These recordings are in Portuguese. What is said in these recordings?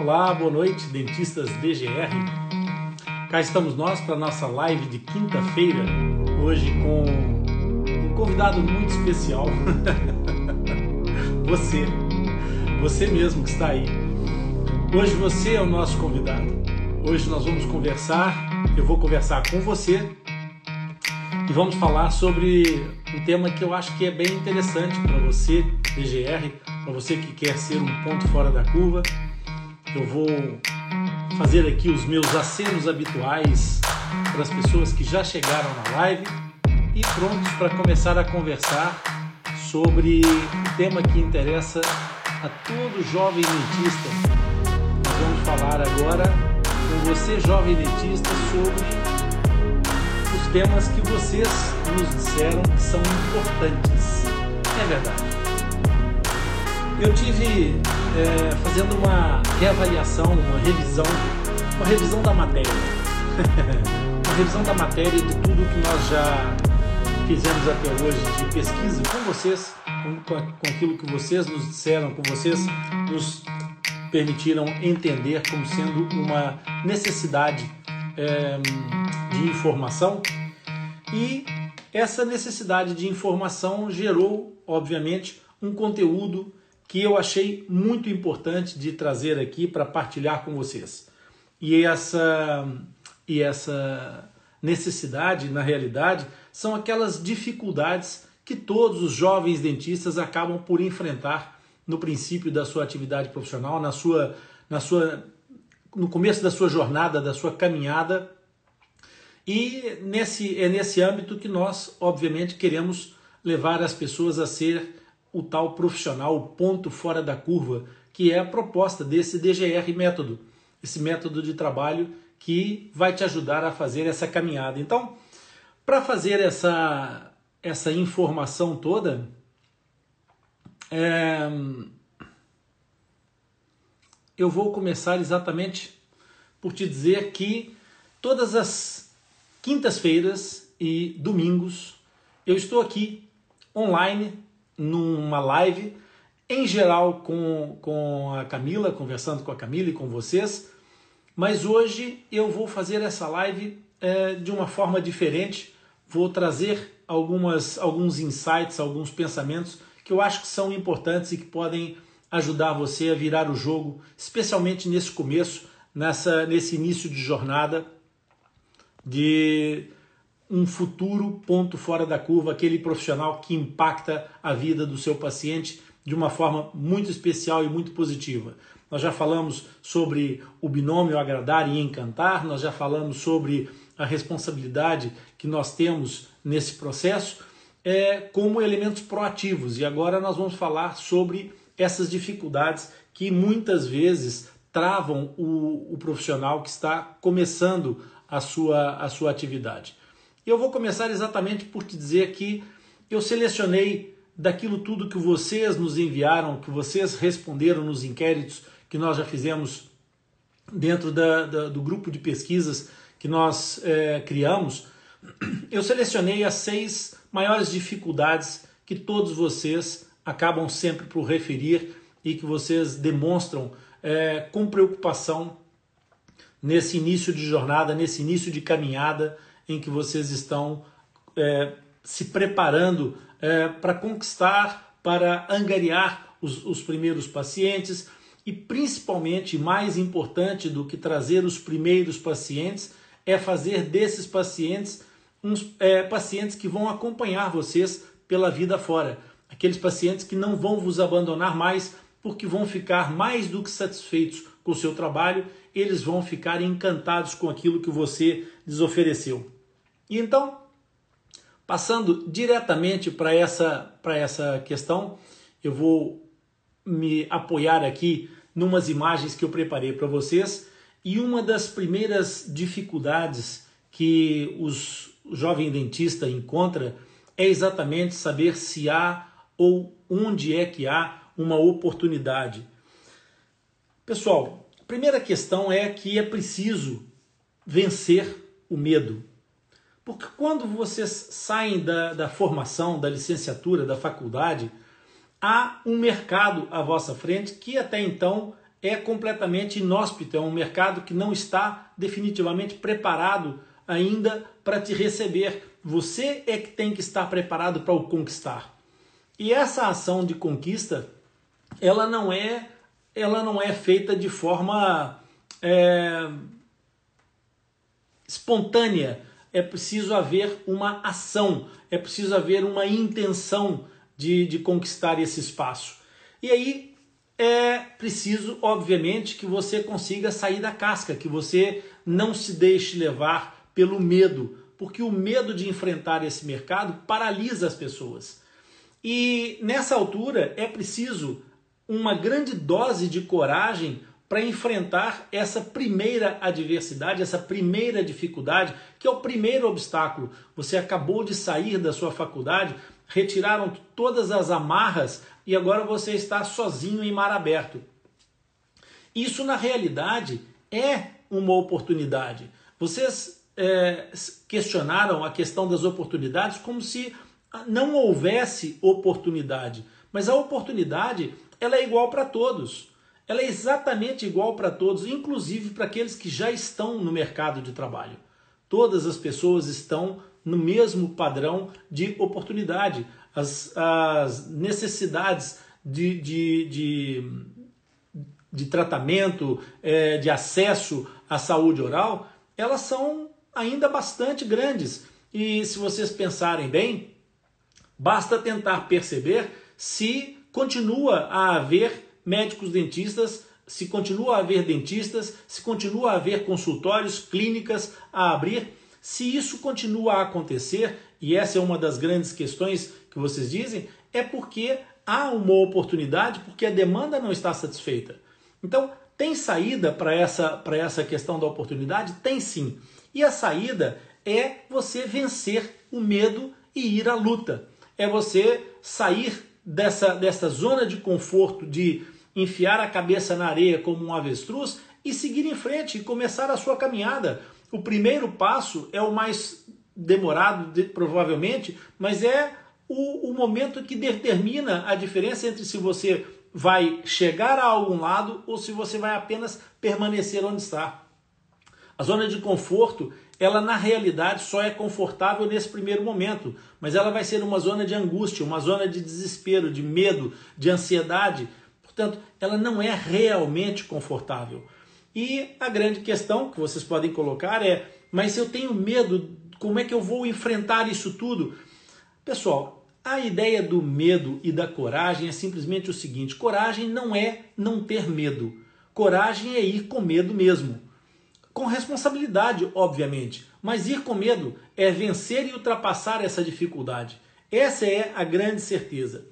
Olá, boa noite, dentistas DGR. Cá estamos nós para nossa live de quinta-feira, hoje com um convidado muito especial. você, você mesmo que está aí. Hoje você é o nosso convidado. Hoje nós vamos conversar, eu vou conversar com você e vamos falar sobre um tema que eu acho que é bem interessante para você, DGR, para você que quer ser um ponto fora da curva. Eu vou fazer aqui os meus acenos habituais para as pessoas que já chegaram na live e prontos para começar a conversar sobre o tema que interessa a todo jovem dentista. Vamos falar agora com você, jovem dentista, sobre os temas que vocês nos disseram que são importantes. É verdade. Eu tive é, fazendo uma reavaliação, uma revisão, uma revisão da matéria. uma revisão da matéria de tudo que nós já fizemos até hoje de pesquisa com vocês, com, com aquilo que vocês nos disseram, com vocês nos permitiram entender como sendo uma necessidade é, de informação e essa necessidade de informação gerou, obviamente, um conteúdo que eu achei muito importante de trazer aqui para partilhar com vocês. E essa, e essa necessidade, na realidade, são aquelas dificuldades que todos os jovens dentistas acabam por enfrentar no princípio da sua atividade profissional, na sua, na sua, no começo da sua jornada, da sua caminhada e nesse, é nesse âmbito que nós, obviamente, queremos levar as pessoas a ser o tal profissional, o ponto fora da curva, que é a proposta desse DGR método, esse método de trabalho que vai te ajudar a fazer essa caminhada. Então, para fazer essa, essa informação toda, é, eu vou começar exatamente por te dizer que todas as quintas-feiras e domingos eu estou aqui online numa live, em geral com, com a Camila, conversando com a Camila e com vocês, mas hoje eu vou fazer essa live é, de uma forma diferente, vou trazer algumas, alguns insights, alguns pensamentos que eu acho que são importantes e que podem ajudar você a virar o jogo, especialmente nesse começo, nessa, nesse início de jornada de um futuro ponto fora da curva, aquele profissional que impacta a vida do seu paciente de uma forma muito especial e muito positiva. Nós já falamos sobre o binômio agradar e encantar, nós já falamos sobre a responsabilidade que nós temos nesse processo é, como elementos proativos. E agora nós vamos falar sobre essas dificuldades que muitas vezes travam o, o profissional que está começando a sua, a sua atividade. E eu vou começar exatamente por te dizer que eu selecionei daquilo tudo que vocês nos enviaram, que vocês responderam nos inquéritos que nós já fizemos dentro da, da, do grupo de pesquisas que nós é, criamos, eu selecionei as seis maiores dificuldades que todos vocês acabam sempre por referir e que vocês demonstram é, com preocupação nesse início de jornada, nesse início de caminhada em que vocês estão é, se preparando é, para conquistar, para angariar os, os primeiros pacientes e principalmente, mais importante do que trazer os primeiros pacientes, é fazer desses pacientes uns é, pacientes que vão acompanhar vocês pela vida fora. Aqueles pacientes que não vão vos abandonar mais, porque vão ficar mais do que satisfeitos com o seu trabalho, eles vão ficar encantados com aquilo que você lhes ofereceu. E então, passando diretamente para essa, essa questão, eu vou me apoiar aqui numas imagens que eu preparei para vocês. E uma das primeiras dificuldades que os, o jovem dentista encontra é exatamente saber se há ou onde é que há uma oportunidade. Pessoal, a primeira questão é que é preciso vencer o medo. Porque quando vocês saem da, da formação, da licenciatura, da faculdade, há um mercado à vossa frente que até então é completamente inóspito, é um mercado que não está definitivamente preparado ainda para te receber. Você é que tem que estar preparado para o conquistar. E essa ação de conquista, ela não é, ela não é feita de forma é, espontânea. É preciso haver uma ação, é preciso haver uma intenção de, de conquistar esse espaço. E aí é preciso, obviamente, que você consiga sair da casca, que você não se deixe levar pelo medo, porque o medo de enfrentar esse mercado paralisa as pessoas. E nessa altura é preciso uma grande dose de coragem para enfrentar essa primeira adversidade, essa primeira dificuldade, que é o primeiro obstáculo. Você acabou de sair da sua faculdade, retiraram todas as amarras e agora você está sozinho em mar aberto. Isso, na realidade, é uma oportunidade. Vocês é, questionaram a questão das oportunidades como se não houvesse oportunidade. Mas a oportunidade ela é igual para todos. Ela é exatamente igual para todos, inclusive para aqueles que já estão no mercado de trabalho. Todas as pessoas estão no mesmo padrão de oportunidade. As, as necessidades de, de, de, de tratamento, é, de acesso à saúde oral, elas são ainda bastante grandes. E se vocês pensarem bem, Basta tentar perceber se continua a haver médicos dentistas, se continua a haver dentistas, se continua a haver consultórios, clínicas a abrir. Se isso continua a acontecer, e essa é uma das grandes questões que vocês dizem, é porque há uma oportunidade, porque a demanda não está satisfeita. Então, tem saída para essa, essa questão da oportunidade? Tem sim. E a saída é você vencer o medo e ir à luta é você sair dessa, dessa zona de conforto de enfiar a cabeça na areia como um avestruz e seguir em frente e começar a sua caminhada. O primeiro passo é o mais demorado, de, provavelmente, mas é o, o momento que determina a diferença entre se você vai chegar a algum lado ou se você vai apenas permanecer onde está. A zona de conforto ela na realidade só é confortável nesse primeiro momento, mas ela vai ser uma zona de angústia, uma zona de desespero, de medo, de ansiedade. Portanto, ela não é realmente confortável. E a grande questão que vocês podem colocar é: mas se eu tenho medo, como é que eu vou enfrentar isso tudo? Pessoal, a ideia do medo e da coragem é simplesmente o seguinte: coragem não é não ter medo. Coragem é ir com medo mesmo com responsabilidade, obviamente, mas ir com medo é vencer e ultrapassar essa dificuldade. Essa é a grande certeza.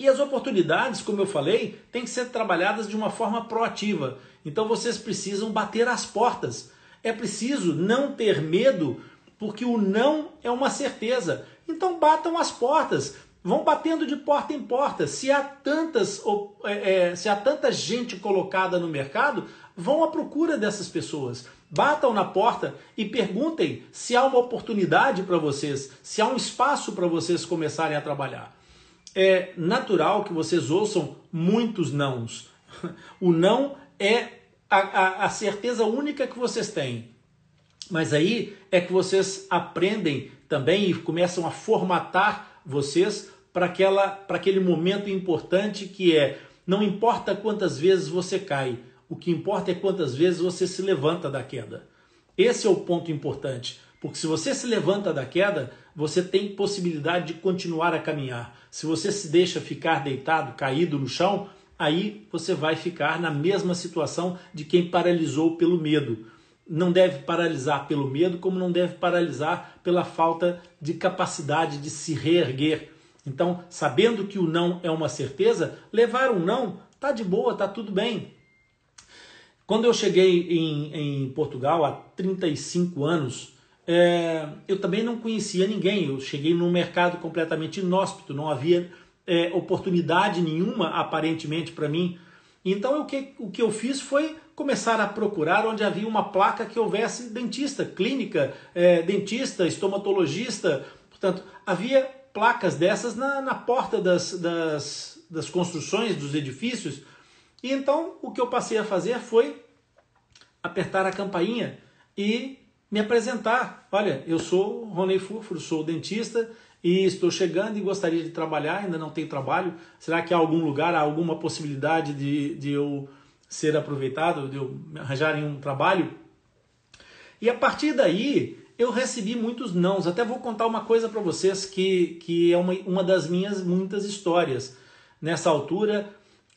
E as oportunidades, como eu falei, têm que ser trabalhadas de uma forma proativa. Então vocês precisam bater as portas. É preciso não ter medo, porque o não é uma certeza. Então batam as portas, vão batendo de porta em porta. Se há tantas, é, é, se há tanta gente colocada no mercado, vão à procura dessas pessoas. Batam na porta e perguntem se há uma oportunidade para vocês, se há um espaço para vocês começarem a trabalhar. É natural que vocês ouçam muitos nãos. O não é a, a, a certeza única que vocês têm. Mas aí é que vocês aprendem também e começam a formatar vocês para aquele momento importante que é não importa quantas vezes você cai, o que importa é quantas vezes você se levanta da queda. Esse é o ponto importante, porque se você se levanta da queda, você tem possibilidade de continuar a caminhar. Se você se deixa ficar deitado, caído no chão, aí você vai ficar na mesma situação de quem paralisou pelo medo. Não deve paralisar pelo medo, como não deve paralisar pela falta de capacidade de se reerguer. Então, sabendo que o não é uma certeza, levar um não tá de boa, tá tudo bem. Quando eu cheguei em, em Portugal há 35 anos, é, eu também não conhecia ninguém. Eu cheguei num mercado completamente inóspito, não havia é, oportunidade nenhuma aparentemente para mim. Então o que, o que eu fiz foi começar a procurar onde havia uma placa que houvesse dentista, clínica, é, dentista, estomatologista. Portanto, havia placas dessas na, na porta das, das, das construções, dos edifícios. E então o que eu passei a fazer foi apertar a campainha e me apresentar. Olha, eu sou Rony Furfuro, sou dentista e estou chegando e gostaria de trabalhar, ainda não tenho trabalho. Será que há algum lugar, há alguma possibilidade de, de eu ser aproveitado, de eu arranjar um trabalho? E a partir daí eu recebi muitos nãos. Até vou contar uma coisa para vocês que, que é uma, uma das minhas muitas histórias. Nessa altura,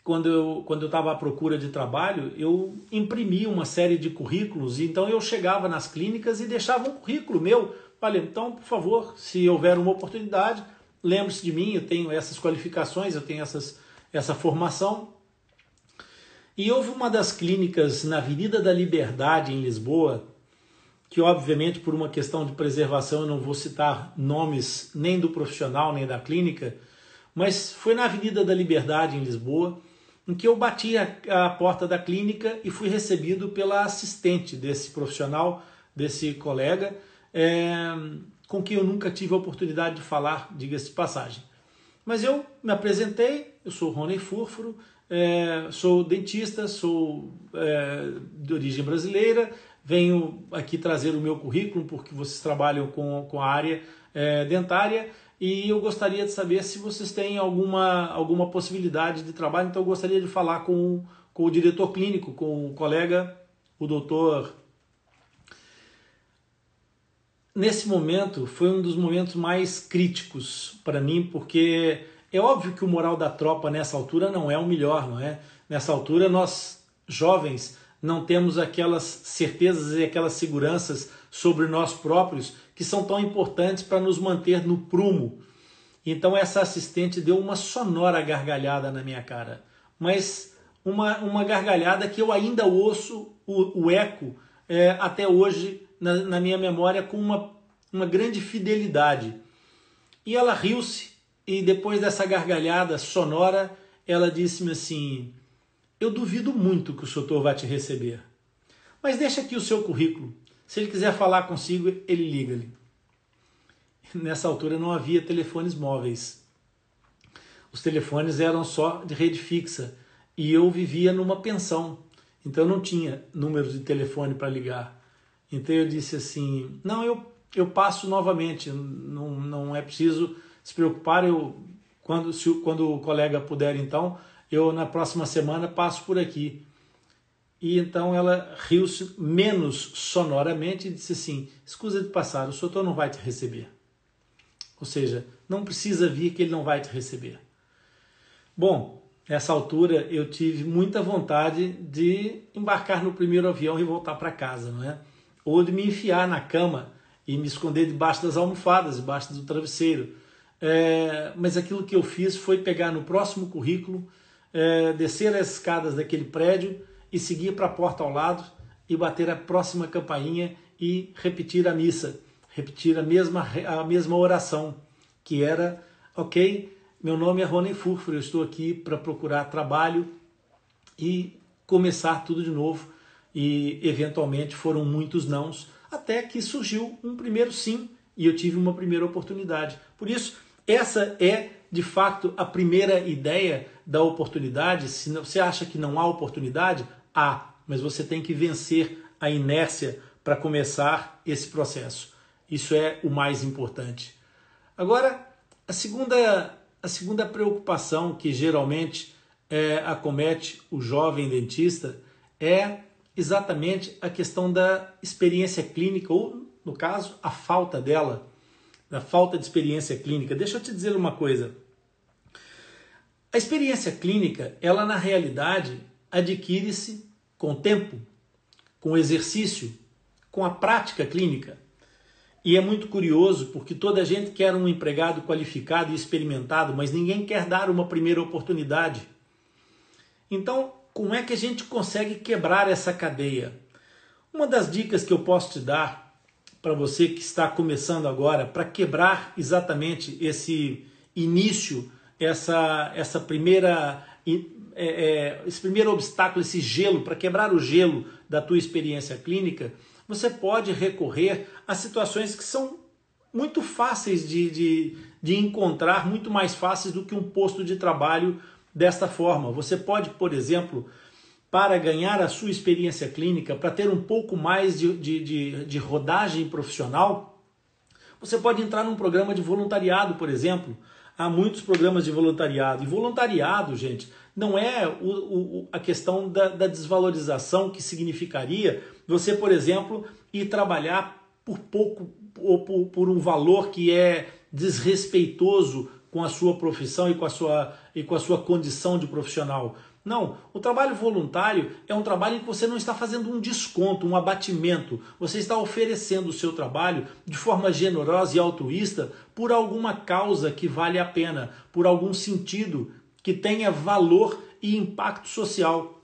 quando eu quando eu estava à procura de trabalho, eu imprimi uma série de currículos. Então eu chegava nas clínicas e deixava um currículo meu. Olha, então, por favor, se houver uma oportunidade, lembre-se de mim. Eu tenho essas qualificações, eu tenho essas, essa formação. E houve uma das clínicas na Avenida da Liberdade, em Lisboa, que obviamente por uma questão de preservação eu não vou citar nomes nem do profissional nem da clínica, mas foi na Avenida da Liberdade, em Lisboa, em que eu bati a, a porta da clínica e fui recebido pela assistente desse profissional, desse colega, é, com quem eu nunca tive a oportunidade de falar, diga-se de passagem. Mas eu me apresentei, eu sou Rony Furfuro, é, sou dentista, sou é, de origem brasileira, venho aqui trazer o meu currículo, porque vocês trabalham com, com a área é, dentária, e eu gostaria de saber se vocês têm alguma, alguma possibilidade de trabalho. Então, eu gostaria de falar com, com o diretor clínico, com o colega, o doutor. Nesse momento, foi um dos momentos mais críticos para mim, porque é óbvio que o moral da tropa nessa altura não é o melhor, não é? Nessa altura, nós, jovens, não temos aquelas certezas e aquelas seguranças sobre nós próprios que são tão importantes para nos manter no prumo. Então essa assistente deu uma sonora gargalhada na minha cara, mas uma, uma gargalhada que eu ainda ouço o, o eco é, até hoje na, na minha memória com uma, uma grande fidelidade. E ela riu-se e depois dessa gargalhada sonora, ela disse-me assim: Eu duvido muito que o doutor vá te receber. Mas deixa aqui o seu currículo. Se ele quiser falar consigo, ele liga-lhe. Nessa altura não havia telefones móveis. Os telefones eram só de rede fixa e eu vivia numa pensão. Então não tinha número de telefone para ligar. Então eu disse assim: "Não, eu eu passo novamente, não, não é preciso se preocupar, eu quando se, quando o colega puder então, eu na próxima semana passo por aqui". E então ela riu-se menos sonoramente e disse assim: Escusa de passar, o doutor não vai te receber. Ou seja, não precisa vir que ele não vai te receber. Bom, nessa altura eu tive muita vontade de embarcar no primeiro avião e voltar para casa, não é? Ou de me enfiar na cama e me esconder debaixo das almofadas, debaixo do travesseiro. É, mas aquilo que eu fiz foi pegar no próximo currículo, é, descer as escadas daquele prédio e seguir para a porta ao lado e bater a próxima campainha e repetir a missa, repetir a mesma, a mesma oração, que era, ok, meu nome é Rony Furfur, eu estou aqui para procurar trabalho e começar tudo de novo. E eventualmente foram muitos nãos, até que surgiu um primeiro sim e eu tive uma primeira oportunidade. Por isso, essa é de fato a primeira ideia da oportunidade. Se você acha que não há oportunidade, há, mas você tem que vencer a inércia para começar esse processo. Isso é o mais importante. Agora, a segunda, a segunda preocupação que geralmente é, acomete o jovem dentista é exatamente a questão da experiência clínica, ou, no caso, a falta dela, da falta de experiência clínica. Deixa eu te dizer uma coisa. A experiência clínica, ela na realidade adquire-se com tempo, com exercício, com a prática clínica. E é muito curioso porque toda a gente quer um empregado qualificado e experimentado, mas ninguém quer dar uma primeira oportunidade. Então, como é que a gente consegue quebrar essa cadeia? Uma das dicas que eu posso te dar para você que está começando agora, para quebrar exatamente esse início, essa, essa primeira é, é, esse primeiro obstáculo, esse gelo, para quebrar o gelo da tua experiência clínica, você pode recorrer a situações que são muito fáceis de, de, de encontrar, muito mais fáceis do que um posto de trabalho desta forma. Você pode, por exemplo, para ganhar a sua experiência clínica, para ter um pouco mais de, de, de, de rodagem profissional, você pode entrar num programa de voluntariado, por exemplo. Há muitos programas de voluntariado. E voluntariado, gente, não é o, o, a questão da, da desvalorização que significaria você, por exemplo, ir trabalhar por pouco ou por, por um valor que é desrespeitoso com a sua profissão e com a sua, e com a sua condição de profissional. Não, o trabalho voluntário é um trabalho em que você não está fazendo um desconto, um abatimento. Você está oferecendo o seu trabalho de forma generosa e altruísta por alguma causa que vale a pena, por algum sentido que tenha valor e impacto social.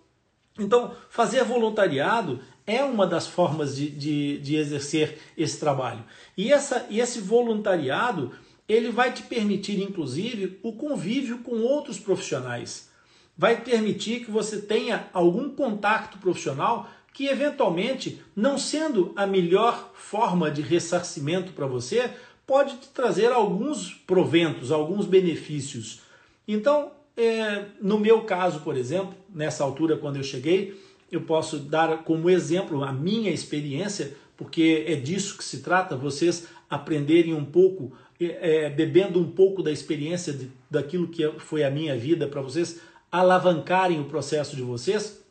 Então, fazer voluntariado é uma das formas de, de, de exercer esse trabalho. E, essa, e esse voluntariado ele vai te permitir, inclusive, o convívio com outros profissionais. Vai permitir que você tenha algum contato profissional que, eventualmente, não sendo a melhor forma de ressarcimento para você, pode te trazer alguns proventos, alguns benefícios. Então, é, no meu caso, por exemplo, nessa altura, quando eu cheguei, eu posso dar como exemplo a minha experiência, porque é disso que se trata, vocês aprenderem um pouco, é, é bebendo um pouco da experiência de, daquilo que foi a minha vida, para vocês alavancarem o processo de vocês.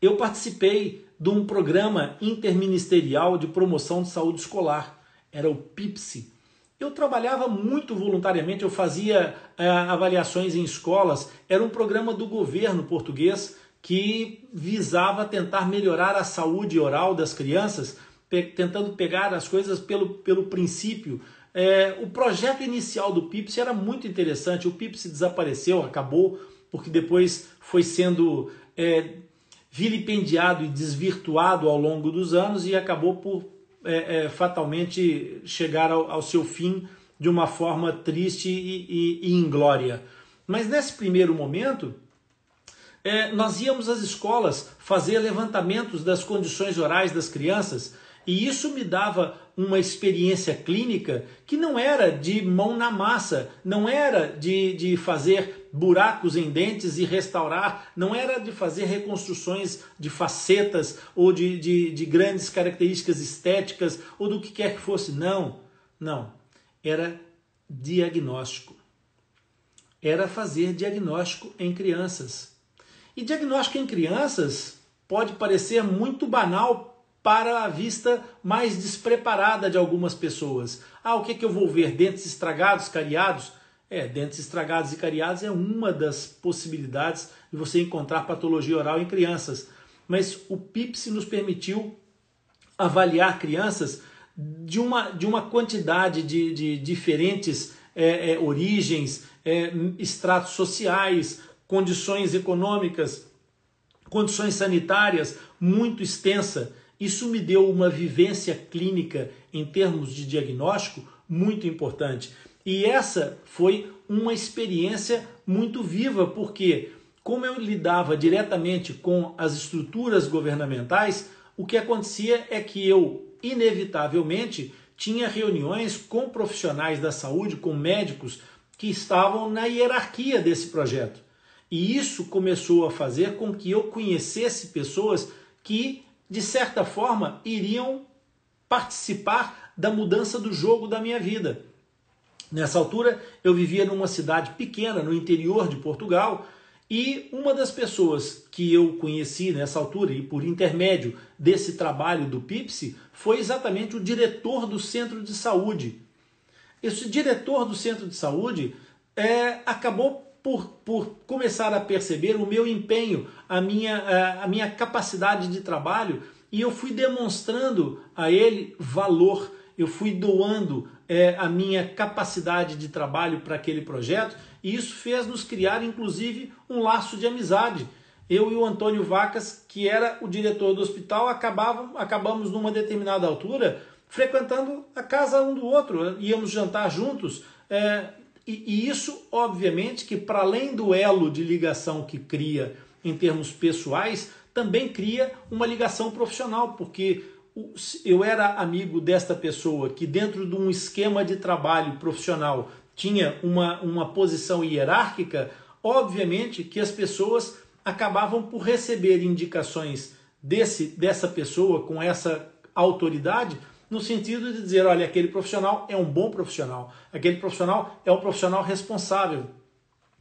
Eu participei de um programa interministerial de promoção de saúde escolar, era o PIPSE. Eu trabalhava muito voluntariamente, eu fazia é, avaliações em escolas, era um programa do governo português que visava tentar melhorar a saúde oral das crianças, pe tentando pegar as coisas pelo, pelo princípio. É, o projeto inicial do PIPS era muito interessante. O PIPS desapareceu, acabou, porque depois foi sendo é, vilipendiado e desvirtuado ao longo dos anos e acabou por é, é fatalmente chegar ao, ao, seu fim de uma forma triste e, e, e inglória. Mas nesse primeiro momento, é, nós íamos às escolas fazer levantamentos das condições orais das crianças e isso me dava uma experiência clínica que não era de mão na massa, não era de, de fazer buracos em dentes e restaurar, não era de fazer reconstruções de facetas ou de, de, de grandes características estéticas ou do que quer que fosse. Não, não. Era diagnóstico. Era fazer diagnóstico em crianças. E diagnóstico em crianças pode parecer muito banal para a vista mais despreparada de algumas pessoas. Ah, o que, é que eu vou ver? Dentes estragados, cariados? É, dentes estragados e cariados é uma das possibilidades de você encontrar patologia oral em crianças. Mas o PIPS nos permitiu avaliar crianças de uma, de uma quantidade de, de diferentes é, é, origens, é, estratos sociais, condições econômicas, condições sanitárias muito extensa. Isso me deu uma vivência clínica em termos de diagnóstico muito importante. E essa foi uma experiência muito viva, porque, como eu lidava diretamente com as estruturas governamentais, o que acontecia é que eu, inevitavelmente, tinha reuniões com profissionais da saúde, com médicos que estavam na hierarquia desse projeto. E isso começou a fazer com que eu conhecesse pessoas que, de certa forma, iriam participar da mudança do jogo da minha vida. Nessa altura, eu vivia numa cidade pequena, no interior de Portugal, e uma das pessoas que eu conheci nessa altura, e por intermédio desse trabalho do PIPSE, foi exatamente o diretor do centro de saúde. Esse diretor do centro de saúde é, acabou por, por começar a perceber o meu empenho, a minha, a minha capacidade de trabalho, e eu fui demonstrando a ele valor, eu fui doando é, a minha capacidade de trabalho para aquele projeto, e isso fez nos criar, inclusive, um laço de amizade. Eu e o Antônio Vacas, que era o diretor do hospital, acabavam, acabamos numa determinada altura frequentando a casa um do outro, íamos jantar juntos, é, e, e isso, obviamente, que para além do elo de ligação que cria em termos pessoais, também cria uma ligação profissional, porque eu era amigo desta pessoa que, dentro de um esquema de trabalho profissional, tinha uma, uma posição hierárquica, obviamente que as pessoas acabavam por receber indicações desse, dessa pessoa com essa autoridade, no sentido de dizer, olha, aquele profissional é um bom profissional, aquele profissional é um profissional responsável.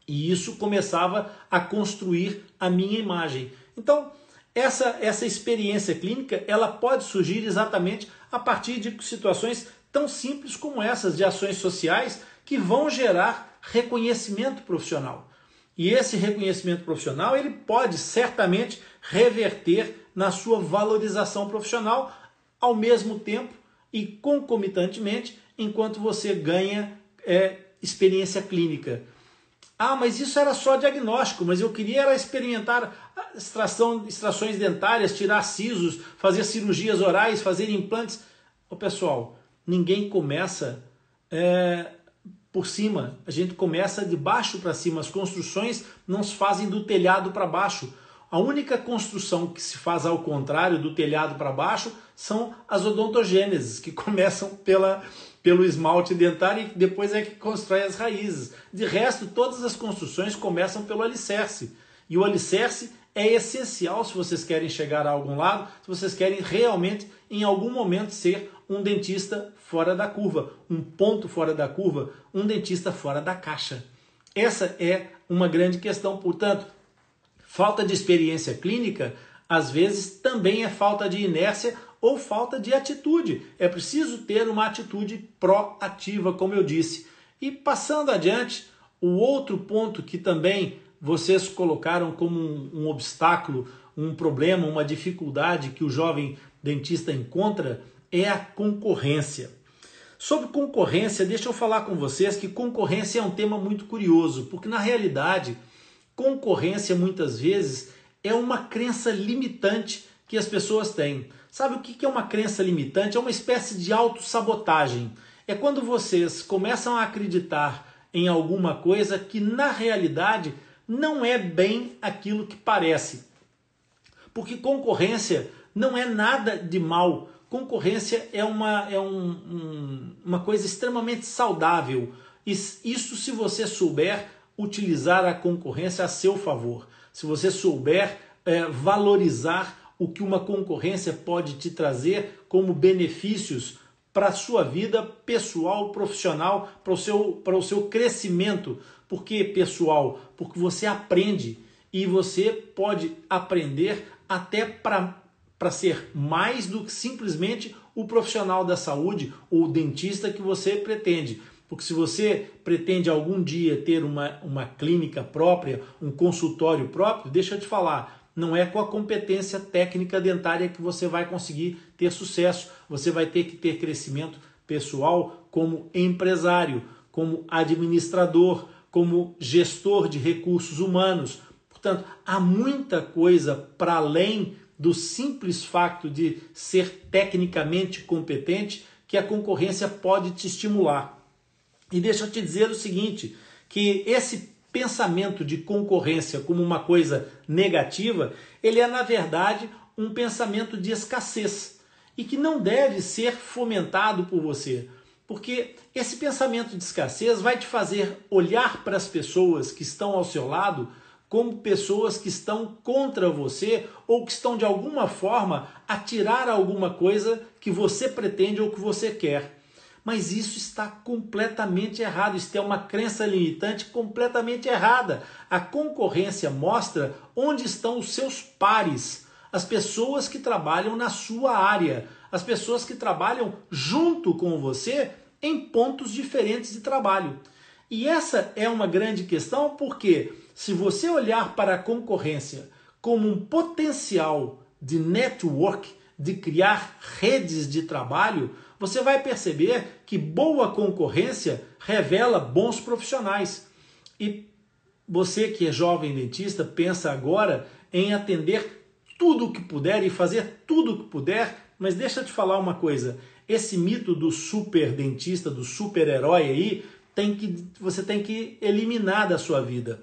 E isso começava a construir a minha imagem. Então, essa, essa experiência clínica, ela pode surgir exatamente a partir de situações tão simples como essas, de ações sociais que vão gerar reconhecimento profissional. E esse reconhecimento profissional, ele pode certamente reverter na sua valorização profissional ao mesmo tempo e concomitantemente enquanto você ganha é, experiência clínica. Ah, mas isso era só diagnóstico, mas eu queria era extração, extrações dentárias, tirar sisos, fazer cirurgias orais, fazer implantes. Ô, pessoal, ninguém começa é, por cima, a gente começa de baixo para cima. As construções não se fazem do telhado para baixo. A única construção que se faz ao contrário, do telhado para baixo, são as odontogêneses, que começam pela, pelo esmalte dentário e depois é que constrói as raízes. De resto, todas as construções começam pelo alicerce. E o alicerce é essencial se vocês querem chegar a algum lado, se vocês querem realmente, em algum momento, ser um dentista fora da curva, um ponto fora da curva, um dentista fora da caixa. Essa é uma grande questão. Portanto, Falta de experiência clínica, às vezes, também é falta de inércia ou falta de atitude. É preciso ter uma atitude proativa, como eu disse. E passando adiante, o outro ponto que também vocês colocaram como um, um obstáculo, um problema, uma dificuldade que o jovem dentista encontra é a concorrência. Sobre concorrência, deixa eu falar com vocês que concorrência é um tema muito curioso, porque na realidade concorrência muitas vezes é uma crença limitante que as pessoas têm. Sabe o que é uma crença limitante? É uma espécie de autossabotagem. É quando vocês começam a acreditar em alguma coisa que na realidade não é bem aquilo que parece. Porque concorrência não é nada de mal. Concorrência é uma, é um, um, uma coisa extremamente saudável. Isso se você souber utilizar a concorrência a seu favor, se você souber é, valorizar o que uma concorrência pode te trazer como benefícios para a sua vida pessoal, profissional, para o seu, para o seu crescimento. Por que pessoal? Porque você aprende e você pode aprender até para ser mais do que simplesmente o profissional da saúde ou o dentista que você pretende. Porque se você pretende algum dia ter uma, uma clínica própria, um consultório próprio, deixa eu te falar, não é com a competência técnica dentária que você vai conseguir ter sucesso. Você vai ter que ter crescimento pessoal como empresário, como administrador, como gestor de recursos humanos. Portanto, há muita coisa para além do simples facto de ser tecnicamente competente que a concorrência pode te estimular. E deixa eu te dizer o seguinte, que esse pensamento de concorrência como uma coisa negativa, ele é na verdade um pensamento de escassez e que não deve ser fomentado por você. Porque esse pensamento de escassez vai te fazer olhar para as pessoas que estão ao seu lado como pessoas que estão contra você ou que estão de alguma forma a tirar alguma coisa que você pretende ou que você quer. Mas isso está completamente errado. Isso é uma crença limitante completamente errada. A concorrência mostra onde estão os seus pares, as pessoas que trabalham na sua área, as pessoas que trabalham junto com você em pontos diferentes de trabalho. E essa é uma grande questão porque se você olhar para a concorrência como um potencial de network, de criar redes de trabalho, você vai perceber que boa concorrência revela bons profissionais. E você que é jovem dentista, pensa agora em atender tudo o que puder e fazer tudo o que puder, mas deixa eu te falar uma coisa. Esse mito do super dentista, do super-herói aí, tem que, você tem que eliminar da sua vida.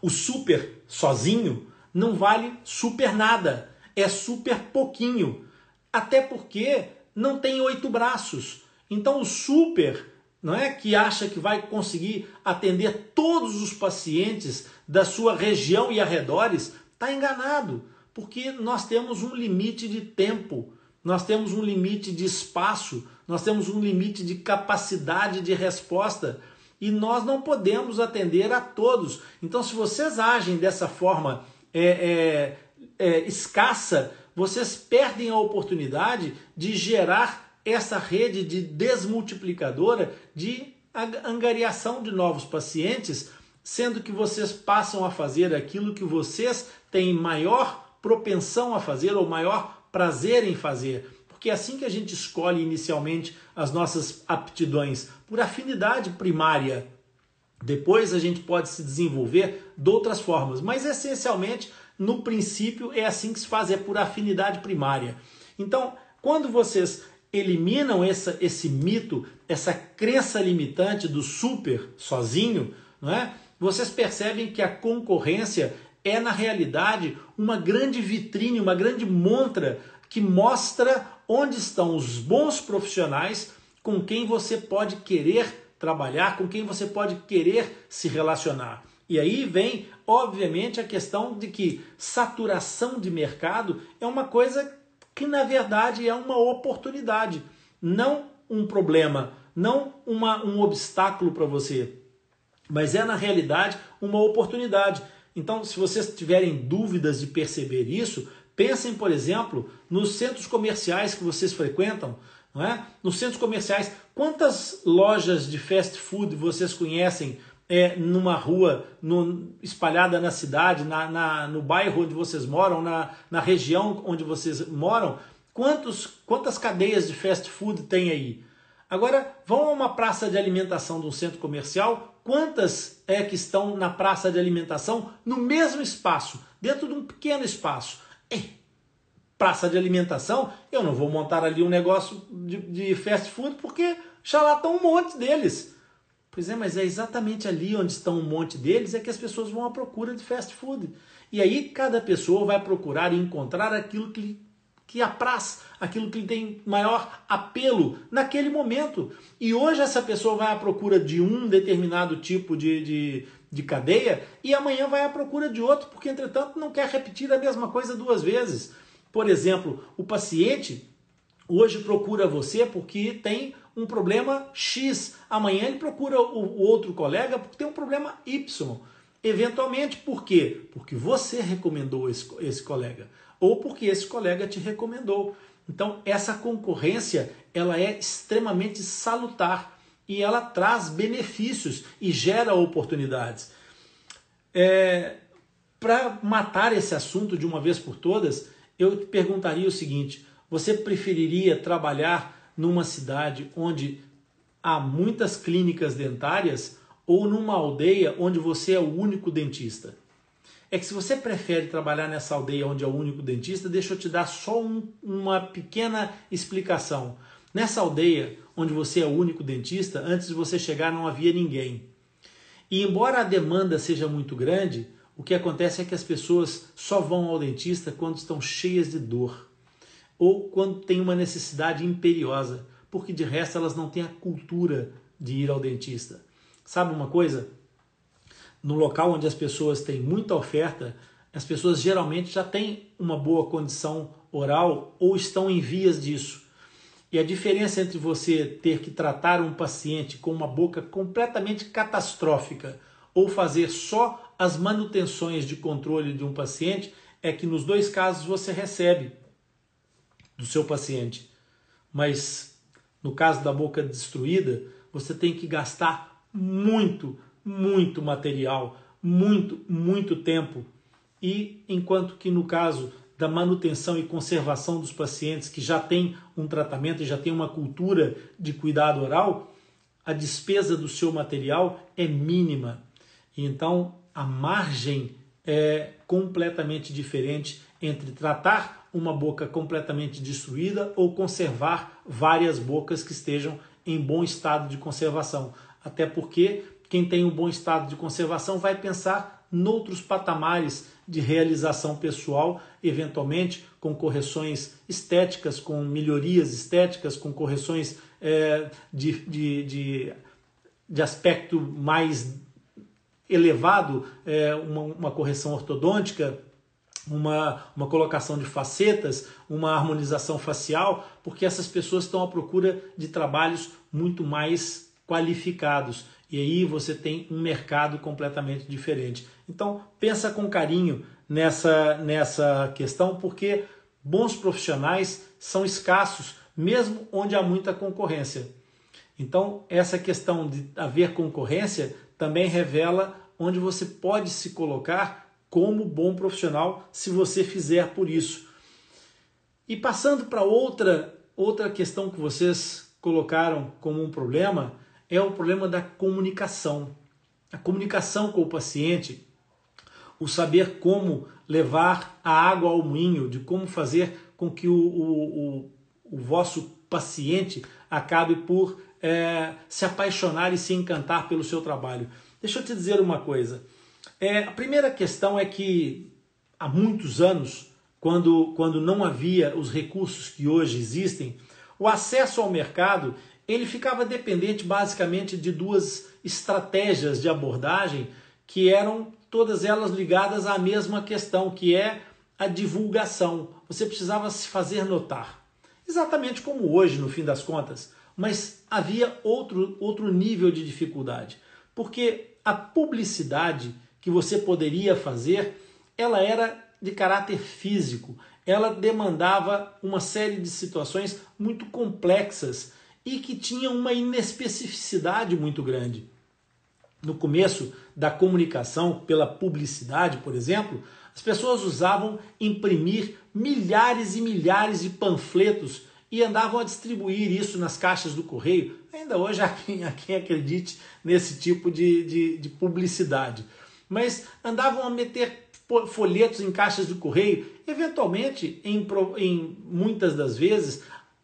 O super sozinho não vale super nada, é super pouquinho. Até porque não tem oito braços. Então o super não é que acha que vai conseguir atender todos os pacientes da sua região e arredores, está enganado, porque nós temos um limite de tempo, nós temos um limite de espaço, nós temos um limite de capacidade de resposta e nós não podemos atender a todos. Então, se vocês agem dessa forma é, é, é, escassa, vocês perdem a oportunidade de gerar essa rede de desmultiplicadora de angariação de novos pacientes, sendo que vocês passam a fazer aquilo que vocês têm maior propensão a fazer ou maior prazer em fazer. Porque é assim que a gente escolhe inicialmente as nossas aptidões, por afinidade primária. Depois a gente pode se desenvolver de outras formas, mas essencialmente, no princípio, é assim que se faz, é por afinidade primária. Então, quando vocês eliminam essa, esse mito, essa crença limitante do super sozinho, não é? vocês percebem que a concorrência é, na realidade, uma grande vitrine, uma grande montra que mostra onde estão os bons profissionais com quem você pode querer trabalhar, com quem você pode querer se relacionar. E aí vem, obviamente, a questão de que saturação de mercado é uma coisa que na verdade é uma oportunidade, não um problema, não uma, um obstáculo para você, mas é na realidade uma oportunidade. Então, se vocês tiverem dúvidas de perceber isso, pensem, por exemplo, nos centros comerciais que vocês frequentam. Não é? Nos centros comerciais, quantas lojas de fast food vocês conhecem é, numa rua no, espalhada na cidade, na, na, no bairro onde vocês moram, na, na região onde vocês moram, quantos, quantas cadeias de fast food tem aí? Agora, vão a uma praça de alimentação de um centro comercial, quantas é que estão na praça de alimentação no mesmo espaço, dentro de um pequeno espaço? É, praça de alimentação, eu não vou montar ali um negócio de, de fast food porque já lá estão um monte deles. Pois é, mas é exatamente ali onde estão um monte deles é que as pessoas vão à procura de fast food. E aí cada pessoa vai procurar encontrar aquilo que, que apraz, aquilo que tem maior apelo naquele momento. E hoje essa pessoa vai à procura de um determinado tipo de, de, de cadeia e amanhã vai à procura de outro, porque entretanto não quer repetir a mesma coisa duas vezes. Por exemplo, o paciente hoje procura você porque tem um problema X. Amanhã ele procura o, outro colega porque tem um problema Y. Eventualmente, por quê? Porque você recomendou esse, esse colega ou porque esse colega te recomendou. Então, essa concorrência ela é extremamente salutar e ela traz benefícios e gera oportunidades. É, Para matar esse assunto de uma vez por todas, eu te perguntaria o seguinte: você preferiria trabalhar numa cidade onde há muitas clínicas dentárias ou numa aldeia onde você é o único dentista? É que se você prefere trabalhar nessa aldeia onde é o único dentista, deixa eu te dar só um, uma pequena explicação. Nessa aldeia onde você é o único dentista, antes de você chegar não havia ninguém. E embora a demanda seja muito grande, o que acontece é que as pessoas só vão ao dentista quando estão cheias de dor ou quando tem uma necessidade imperiosa, porque de resto elas não têm a cultura de ir ao dentista. Sabe uma coisa? No local onde as pessoas têm muita oferta, as pessoas geralmente já têm uma boa condição oral ou estão em vias disso. E a diferença entre você ter que tratar um paciente com uma boca completamente catastrófica ou fazer só as manutenções de controle de um paciente é que nos dois casos você recebe do seu paciente. Mas no caso da boca destruída, você tem que gastar muito, muito material, muito, muito tempo. E enquanto que no caso da manutenção e conservação dos pacientes que já têm um tratamento e já têm uma cultura de cuidado oral, a despesa do seu material é mínima. Então a margem é completamente diferente entre tratar uma boca completamente destruída ou conservar várias bocas que estejam em bom estado de conservação. Até porque quem tem um bom estado de conservação vai pensar noutros patamares de realização pessoal, eventualmente com correções estéticas, com melhorias estéticas, com correções é, de, de, de de aspecto mais elevado, é, uma, uma correção ortodôntica, uma, uma colocação de facetas, uma harmonização facial, porque essas pessoas estão à procura de trabalhos muito mais qualificados. E aí você tem um mercado completamente diferente. Então, pensa com carinho nessa, nessa questão, porque bons profissionais são escassos, mesmo onde há muita concorrência. Então, essa questão de haver concorrência também revela onde você pode se colocar como bom profissional se você fizer por isso. E passando para outra outra questão que vocês colocaram como um problema é o problema da comunicação. A comunicação com o paciente, o saber como levar a água ao moinho, de como fazer com que o, o, o, o vosso paciente acabe por é, se apaixonar e se encantar pelo seu trabalho. Deixa eu te dizer uma coisa. É, a primeira questão é que há muitos anos, quando, quando não havia os recursos que hoje existem, o acesso ao mercado ele ficava dependente basicamente de duas estratégias de abordagem que eram todas elas ligadas à mesma questão, que é a divulgação. Você precisava se fazer notar. Exatamente como hoje, no fim das contas. Mas havia outro, outro nível de dificuldade. Porque a publicidade que você poderia fazer, ela era de caráter físico. Ela demandava uma série de situações muito complexas e que tinha uma inespecificidade muito grande. No começo da comunicação pela publicidade, por exemplo, as pessoas usavam imprimir milhares e milhares de panfletos e andavam a distribuir isso nas caixas do correio. Ainda hoje há quem, há quem acredite nesse tipo de, de, de publicidade. Mas andavam a meter folhetos em caixas do correio. Eventualmente, em, em muitas das vezes,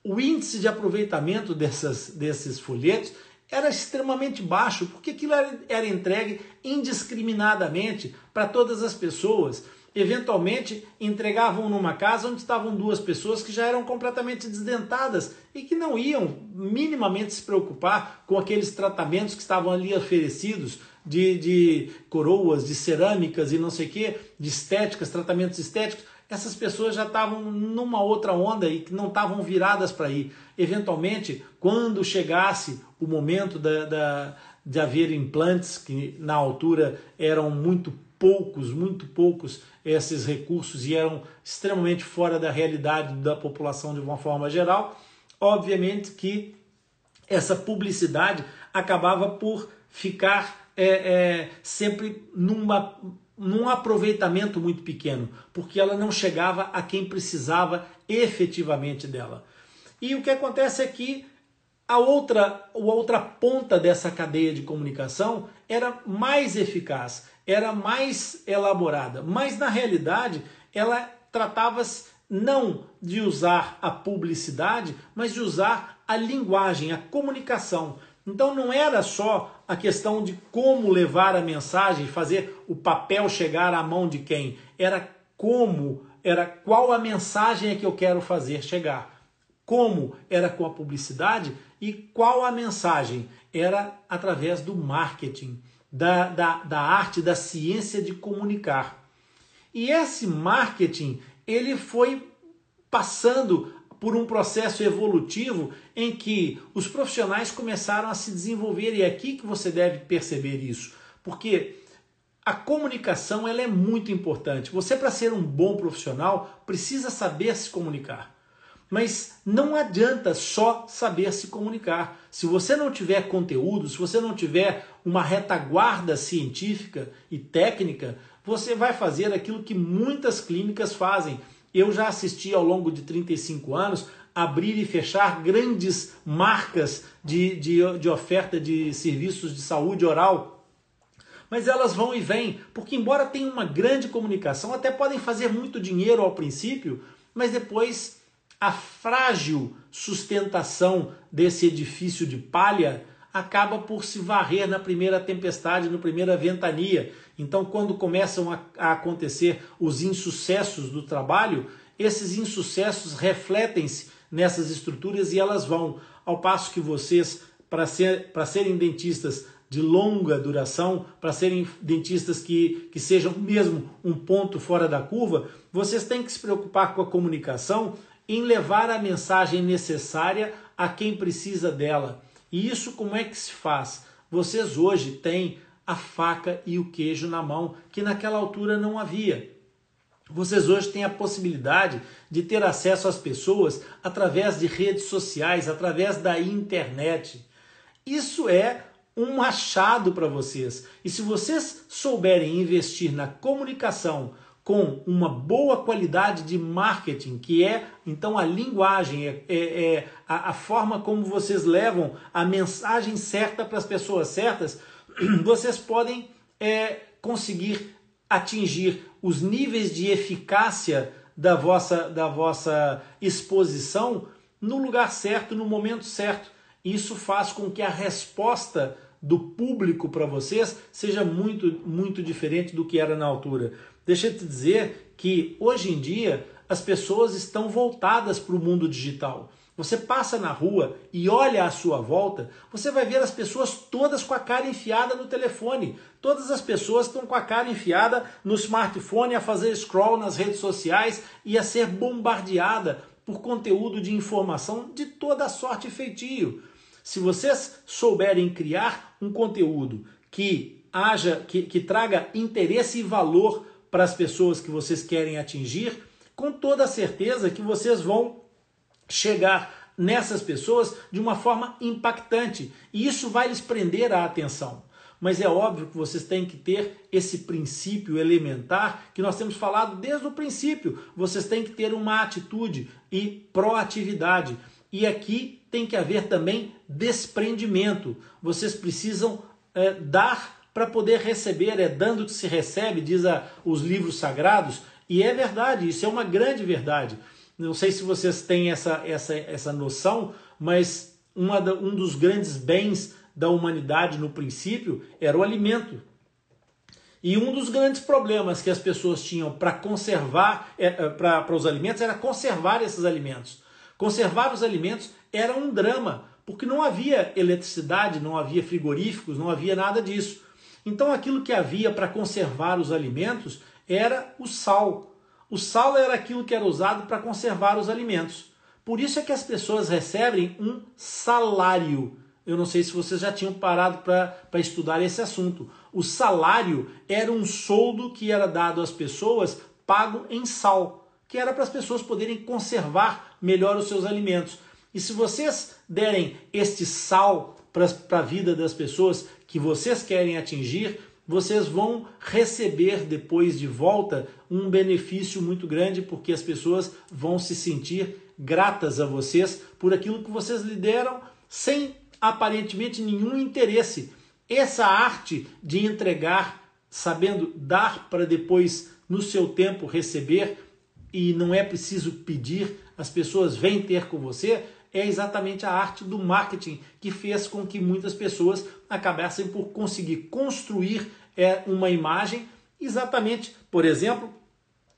o índice de aproveitamento dessas, desses folhetos era extremamente baixo, porque aquilo era, era entregue indiscriminadamente para todas as pessoas. Eventualmente entregavam numa casa onde estavam duas pessoas que já eram completamente desdentadas e que não iam minimamente se preocupar com aqueles tratamentos que estavam ali oferecidos de, de coroas, de cerâmicas e não sei o que, de estéticas, tratamentos estéticos essas pessoas já estavam numa outra onda e que não estavam viradas para ir. Eventualmente, quando chegasse o momento da, da, de haver implantes, que na altura eram muito poucos, muito poucos esses recursos e eram extremamente fora da realidade da população de uma forma geral, obviamente que essa publicidade acabava por ficar é, é, sempre numa num aproveitamento muito pequeno, porque ela não chegava a quem precisava efetivamente dela. E o que acontece é que a outra, a outra ponta dessa cadeia de comunicação era mais eficaz, era mais elaborada, mas na realidade ela tratava-se não de usar a publicidade, mas de usar a linguagem, a comunicação. Então não era só a questão de como levar a mensagem, fazer o papel chegar à mão de quem, era como, era qual a mensagem é que eu quero fazer chegar. Como era com a publicidade e qual a mensagem era através do marketing, da, da, da arte, da ciência de comunicar. E esse marketing ele foi passando por um processo evolutivo em que os profissionais começaram a se desenvolver e é aqui que você deve perceber isso, porque a comunicação ela é muito importante. Você para ser um bom profissional precisa saber se comunicar. Mas não adianta só saber se comunicar. Se você não tiver conteúdo, se você não tiver uma retaguarda científica e técnica, você vai fazer aquilo que muitas clínicas fazem, eu já assisti ao longo de 35 anos abrir e fechar grandes marcas de, de, de oferta de serviços de saúde oral. Mas elas vão e vêm, porque embora tenham uma grande comunicação, até podem fazer muito dinheiro ao princípio, mas depois a frágil sustentação desse edifício de palha acaba por se varrer na primeira tempestade, na primeira ventania. Então, quando começam a, a acontecer os insucessos do trabalho, esses insucessos refletem-se nessas estruturas e elas vão. Ao passo que vocês, para ser, serem dentistas, de longa duração, para serem dentistas que, que sejam mesmo um ponto fora da curva, vocês têm que se preocupar com a comunicação em levar a mensagem necessária a quem precisa dela. E isso como é que se faz? Vocês hoje têm a faca e o queijo na mão, que naquela altura não havia. Vocês hoje têm a possibilidade de ter acesso às pessoas através de redes sociais, através da internet. Isso é um machado para vocês. E se vocês souberem investir na comunicação com uma boa qualidade de marketing, que é então a linguagem, é, é, é a, a forma como vocês levam a mensagem certa para as pessoas certas, vocês podem é, conseguir atingir os níveis de eficácia da vossa, da vossa exposição no lugar certo, no momento certo. Isso faz com que a resposta do público para vocês seja muito, muito diferente do que era na altura. Deixa eu te dizer que hoje em dia as pessoas estão voltadas para o mundo digital. Você passa na rua e olha à sua volta, você vai ver as pessoas todas com a cara enfiada no telefone. Todas as pessoas estão com a cara enfiada no smartphone a fazer scroll nas redes sociais e a ser bombardeada por conteúdo de informação de toda sorte e feitio. Se vocês souberem criar um conteúdo que haja, que, que traga interesse e valor para as pessoas que vocês querem atingir, com toda certeza que vocês vão chegar nessas pessoas de uma forma impactante. E isso vai lhes prender a atenção. Mas é óbvio que vocês têm que ter esse princípio elementar que nós temos falado desde o princípio. Vocês têm que ter uma atitude e proatividade. E aqui tem que haver também desprendimento. Vocês precisam é, dar para poder receber. É dando que se recebe, diz a, os livros sagrados. E é verdade, isso é uma grande verdade. Não sei se vocês têm essa, essa, essa noção, mas uma um dos grandes bens da humanidade no princípio era o alimento. E um dos grandes problemas que as pessoas tinham para conservar, é, é, para os alimentos, era conservar esses alimentos. Conservar os alimentos era um drama, porque não havia eletricidade, não havia frigoríficos, não havia nada disso. Então aquilo que havia para conservar os alimentos era o sal. O sal era aquilo que era usado para conservar os alimentos. Por isso é que as pessoas recebem um salário. Eu não sei se vocês já tinham parado para estudar esse assunto. O salário era um soldo que era dado às pessoas pago em sal, que era para as pessoas poderem conservar melhor os seus alimentos. E se vocês derem este sal para a vida das pessoas que vocês querem atingir, vocês vão receber depois de volta um benefício muito grande, porque as pessoas vão se sentir gratas a vocês por aquilo que vocês lhe deram sem aparentemente nenhum interesse. Essa arte de entregar, sabendo dar para depois, no seu tempo, receber, e não é preciso pedir, as pessoas vêm ter com você, é exatamente a arte do marketing que fez com que muitas pessoas acabassem por conseguir construir é, uma imagem exatamente, por exemplo,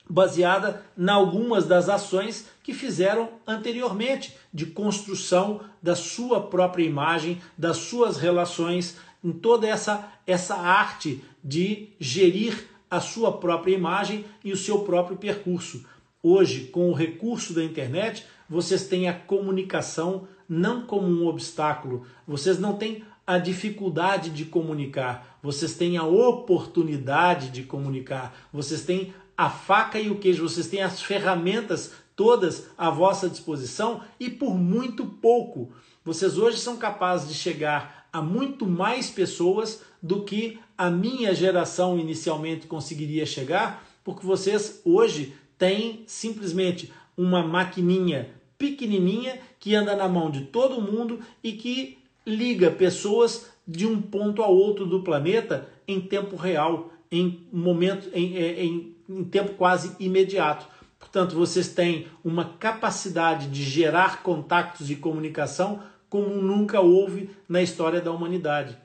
baseada em algumas das ações que fizeram anteriormente de construção da sua própria imagem, das suas relações, em toda essa essa arte de gerir a sua própria imagem e o seu próprio percurso. Hoje, com o recurso da internet, vocês têm a comunicação não como um obstáculo, vocês não têm a dificuldade de comunicar, vocês têm a oportunidade de comunicar, vocês têm a faca e o queijo, vocês têm as ferramentas todas à vossa disposição e por muito pouco. Vocês hoje são capazes de chegar a muito mais pessoas do que a minha geração inicialmente conseguiria chegar, porque vocês hoje têm simplesmente uma maquininha pequenininha que anda na mão de todo mundo e que liga pessoas de um ponto a outro do planeta em tempo real, em momento, em, em, em tempo quase imediato. Portanto, vocês têm uma capacidade de gerar contatos de comunicação como nunca houve na história da humanidade.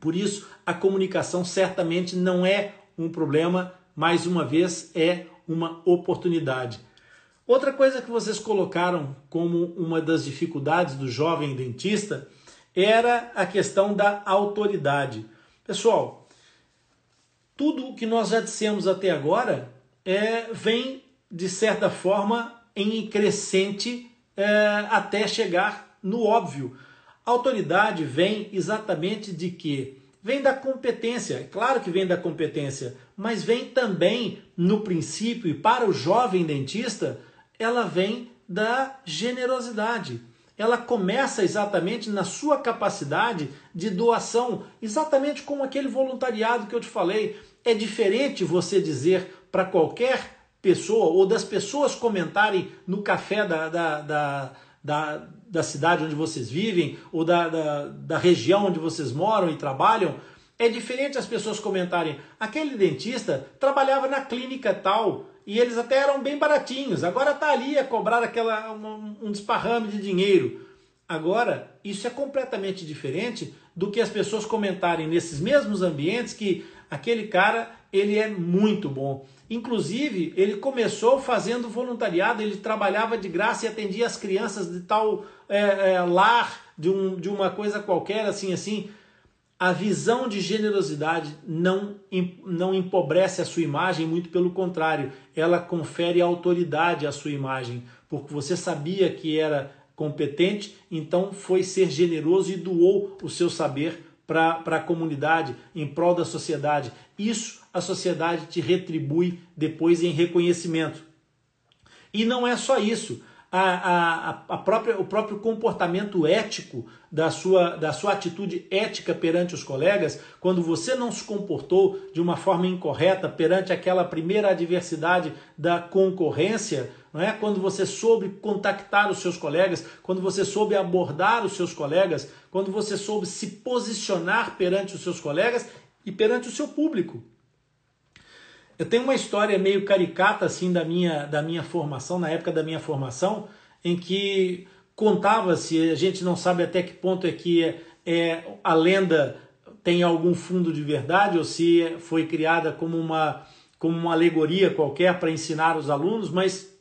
Por isso, a comunicação certamente não é um problema, mais uma vez, é uma oportunidade. Outra coisa que vocês colocaram como uma das dificuldades do jovem dentista era a questão da autoridade. Pessoal, tudo o que nós já dissemos até agora é, vem, de certa forma, em crescente é, até chegar no óbvio. Autoridade vem exatamente de que vem da competência, é claro que vem da competência, mas vem também no princípio e para o jovem dentista, ela vem da generosidade. Ela começa exatamente na sua capacidade de doação, exatamente como aquele voluntariado que eu te falei. É diferente você dizer para qualquer pessoa ou das pessoas comentarem no café da, da, da, da, da cidade onde vocês vivem ou da, da, da região onde vocês moram e trabalham. É diferente as pessoas comentarem: aquele dentista trabalhava na clínica tal e eles até eram bem baratinhos, agora está ali a cobrar aquela, um, um desparrame de dinheiro. Agora, isso é completamente diferente do que as pessoas comentarem nesses mesmos ambientes que aquele cara ele é muito bom. Inclusive, ele começou fazendo voluntariado, ele trabalhava de graça e atendia as crianças de tal é, é, lar, de, um, de uma coisa qualquer, assim, assim. A visão de generosidade não, não empobrece a sua imagem, muito pelo contrário, ela confere autoridade à sua imagem, porque você sabia que era competente, então foi ser generoso e doou o seu saber para a comunidade, em prol da sociedade. Isso a sociedade te retribui depois em reconhecimento. E não é só isso. A, a, a própria, o próprio comportamento ético da sua, da sua atitude ética perante os colegas, quando você não se comportou de uma forma incorreta perante aquela primeira adversidade da concorrência, não é? quando você soube contactar os seus colegas, quando você soube abordar os seus colegas, quando você soube se posicionar perante os seus colegas e perante o seu público. Eu tenho uma história meio caricata assim da minha, da minha formação, na época da minha formação, em que contava-se, a gente não sabe até que ponto é que é, é, a lenda tem algum fundo de verdade ou se foi criada como uma, como uma alegoria qualquer para ensinar os alunos, mas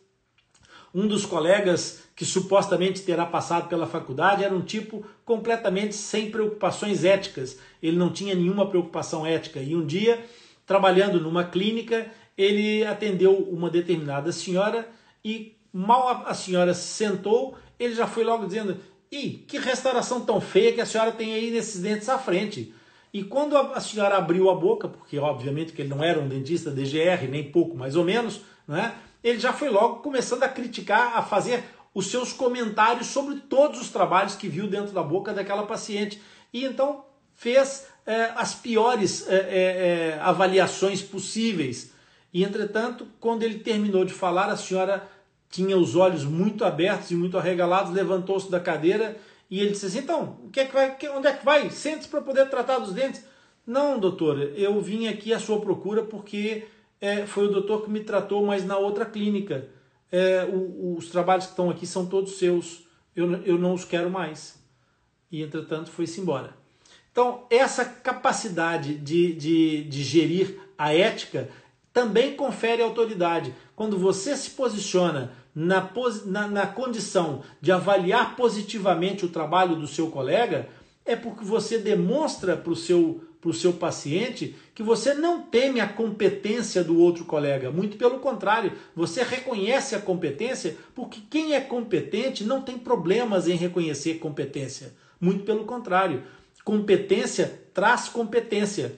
um dos colegas que supostamente terá passado pela faculdade era um tipo completamente sem preocupações éticas. Ele não tinha nenhuma preocupação ética. E um dia trabalhando numa clínica, ele atendeu uma determinada senhora e mal a senhora sentou, ele já foi logo dizendo: Ih, que restauração tão feia que a senhora tem aí nesses dentes à frente. E quando a senhora abriu a boca, porque obviamente que ele não era um dentista DGR, nem pouco mais ou menos, né? ele já foi logo começando a criticar, a fazer os seus comentários sobre todos os trabalhos que viu dentro da boca daquela paciente. E então fez é, as piores é, é, é, avaliações possíveis. E, entretanto, quando ele terminou de falar, a senhora tinha os olhos muito abertos e muito arregalados, levantou-se da cadeira e ele disse assim: Então, o que é que vai, onde é que vai? Sente-se para poder tratar dos dentes. Não, doutora, eu vim aqui à sua procura porque é, foi o doutor que me tratou, mas na outra clínica. É, o, os trabalhos que estão aqui são todos seus. Eu, eu não os quero mais. E, entretanto, foi-se embora. Então, essa capacidade de, de, de gerir a ética também confere autoridade. Quando você se posiciona na, na, na, condição de avaliar positivamente o trabalho do seu colega, é porque você demonstra para o seu, seu paciente que você não teme a competência do outro colega. Muito pelo contrário, você reconhece a competência porque quem é competente não tem problemas em reconhecer competência. Muito pelo contrário. Competência traz competência,